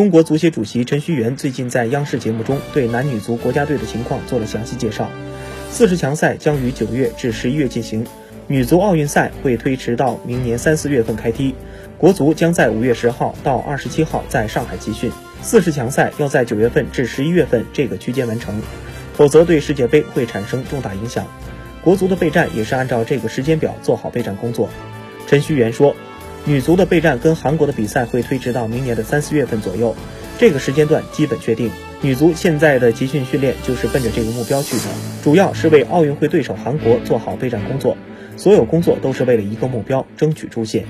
中国足协主席陈戌源最近在央视节目中对男女足国家队的情况做了详细介绍。四十强赛将于九月至十一月进行，女足奥运赛会推迟到明年三四月份开踢，国足将在五月十号到二十七号在上海集训。四十强赛要在九月份至十一月份这个区间完成，否则对世界杯会产生重大影响。国足的备战也是按照这个时间表做好备战工作。陈戌源说。女足的备战跟韩国的比赛会推迟到明年的三四月份左右，这个时间段基本确定。女足现在的集训训练就是奔着这个目标去的，主要是为奥运会对手韩国做好备战工作，所有工作都是为了一个目标，争取出线。